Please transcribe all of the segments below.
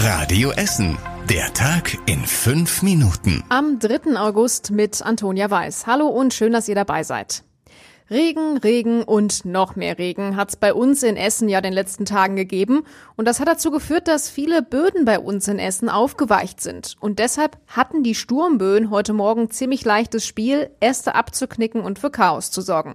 Radio Essen. Der Tag in fünf Minuten. Am 3. August mit Antonia Weiß. Hallo und schön, dass ihr dabei seid. Regen, Regen und noch mehr Regen hat es bei uns in Essen ja den letzten Tagen gegeben. Und das hat dazu geführt, dass viele Böden bei uns in Essen aufgeweicht sind. Und deshalb hatten die Sturmböen heute Morgen ziemlich leichtes Spiel, Äste abzuknicken und für Chaos zu sorgen.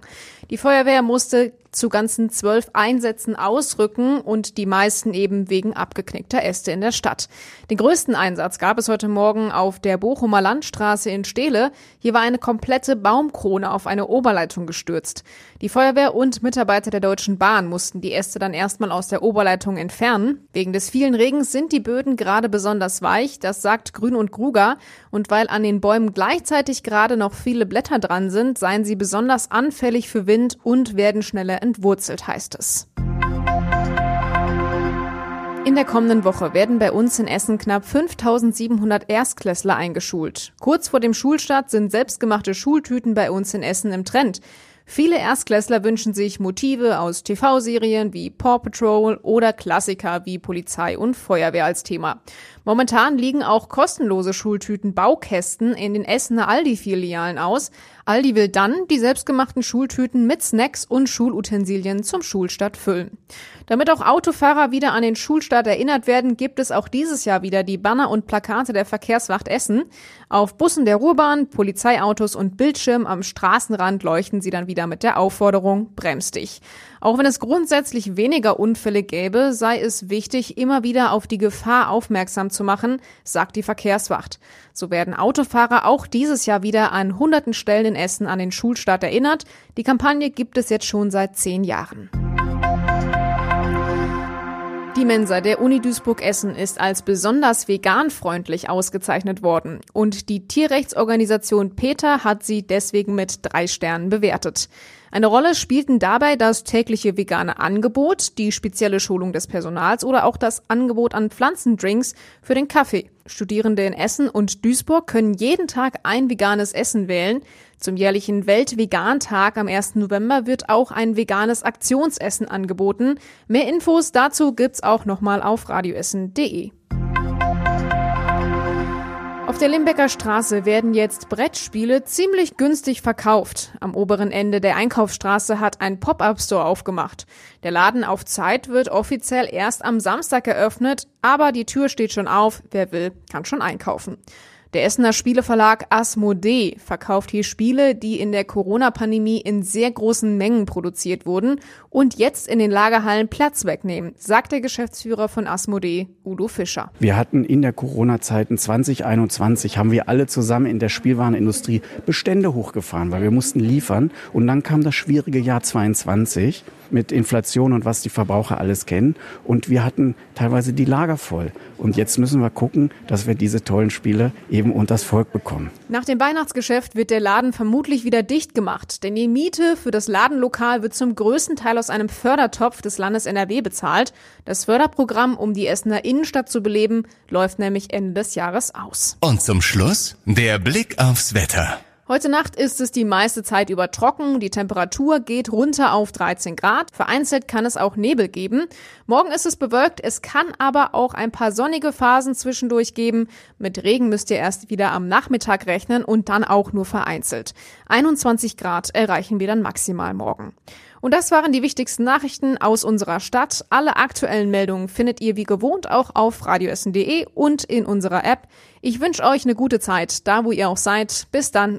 Die Feuerwehr musste zu ganzen zwölf Einsätzen ausrücken und die meisten eben wegen abgeknickter Äste in der Stadt. Den größten Einsatz gab es heute Morgen auf der Bochumer Landstraße in Stehle. Hier war eine komplette Baumkrone auf eine Oberleitung gestürzt. Die Feuerwehr und Mitarbeiter der Deutschen Bahn mussten die Äste dann erstmal aus der Oberleitung entfernen. Wegen des vielen Regens sind die Böden gerade besonders weich, das sagt Grün und Gruger. Und weil an den Bäumen gleichzeitig gerade noch viele Blätter dran sind, seien sie besonders anfällig für Wind und werden schneller entwurzelt, heißt es. In der kommenden Woche werden bei uns in Essen knapp 5700 Erstklässler eingeschult. Kurz vor dem Schulstart sind selbstgemachte Schultüten bei uns in Essen im Trend. Viele Erstklässler wünschen sich Motive aus TV-Serien wie Paw Patrol oder Klassiker wie Polizei und Feuerwehr als Thema. Momentan liegen auch kostenlose Schultüten Baukästen in den Essener Aldi-Filialen aus. Aldi will dann die selbstgemachten Schultüten mit Snacks und Schulutensilien zum Schulstart füllen. Damit auch Autofahrer wieder an den Schulstart erinnert werden, gibt es auch dieses Jahr wieder die Banner und Plakate der Verkehrswacht Essen. Auf Bussen der Ruhrbahn, Polizeiautos und Bildschirm am Straßenrand leuchten sie dann wieder mit der Aufforderung, bremst dich. Auch wenn es grundsätzlich weniger Unfälle gäbe, sei es wichtig, immer wieder auf die Gefahr aufmerksam zu machen, sagt die Verkehrswacht. So werden Autofahrer auch dieses Jahr wieder an hunderten Stellen in Essen an den Schulstart erinnert. Die Kampagne gibt es jetzt schon seit zehn Jahren. Die Mensa der Uni Duisburg-Essen ist als besonders veganfreundlich ausgezeichnet worden und die Tierrechtsorganisation PETA hat sie deswegen mit drei Sternen bewertet. Eine Rolle spielten dabei das tägliche vegane Angebot, die spezielle Schulung des Personals oder auch das Angebot an Pflanzendrinks für den Kaffee. Studierende in Essen und Duisburg können jeden Tag ein veganes Essen wählen. Zum jährlichen Weltvegan-Tag am 1. November wird auch ein veganes Aktionsessen angeboten. Mehr Infos dazu gibt's auch nochmal auf radioessen.de. Auf der Limbecker Straße werden jetzt Brettspiele ziemlich günstig verkauft. Am oberen Ende der Einkaufsstraße hat ein Pop-up-Store aufgemacht. Der Laden auf Zeit wird offiziell erst am Samstag eröffnet, aber die Tür steht schon auf. Wer will, kann schon einkaufen. Der Essener Spieleverlag Asmodee verkauft hier Spiele, die in der Corona-Pandemie in sehr großen Mengen produziert wurden und jetzt in den Lagerhallen Platz wegnehmen, sagt der Geschäftsführer von Asmodee, Udo Fischer. Wir hatten in der Corona-Zeiten 2021, haben wir alle zusammen in der Spielwarenindustrie Bestände hochgefahren, weil wir mussten liefern. Und dann kam das schwierige Jahr 22 mit Inflation und was die Verbraucher alles kennen. Und wir hatten teilweise die Lager voll. Und jetzt müssen wir gucken, dass wir diese tollen Spiele eben unters Volk bekommen. Nach dem Weihnachtsgeschäft wird der Laden vermutlich wieder dicht gemacht, denn die Miete für das Ladenlokal wird zum größten Teil aus einem Fördertopf des Landes NRW bezahlt. Das Förderprogramm, um die Essener Innenstadt zu beleben, läuft nämlich Ende des Jahres aus. Und zum Schluss der Blick aufs Wetter. Heute Nacht ist es die meiste Zeit über trocken. Die Temperatur geht runter auf 13 Grad. Vereinzelt kann es auch Nebel geben. Morgen ist es bewölkt. Es kann aber auch ein paar sonnige Phasen zwischendurch geben. Mit Regen müsst ihr erst wieder am Nachmittag rechnen und dann auch nur vereinzelt. 21 Grad erreichen wir dann maximal morgen. Und das waren die wichtigsten Nachrichten aus unserer Stadt. Alle aktuellen Meldungen findet ihr wie gewohnt auch auf radioessen.de und in unserer App. Ich wünsche euch eine gute Zeit, da wo ihr auch seid. Bis dann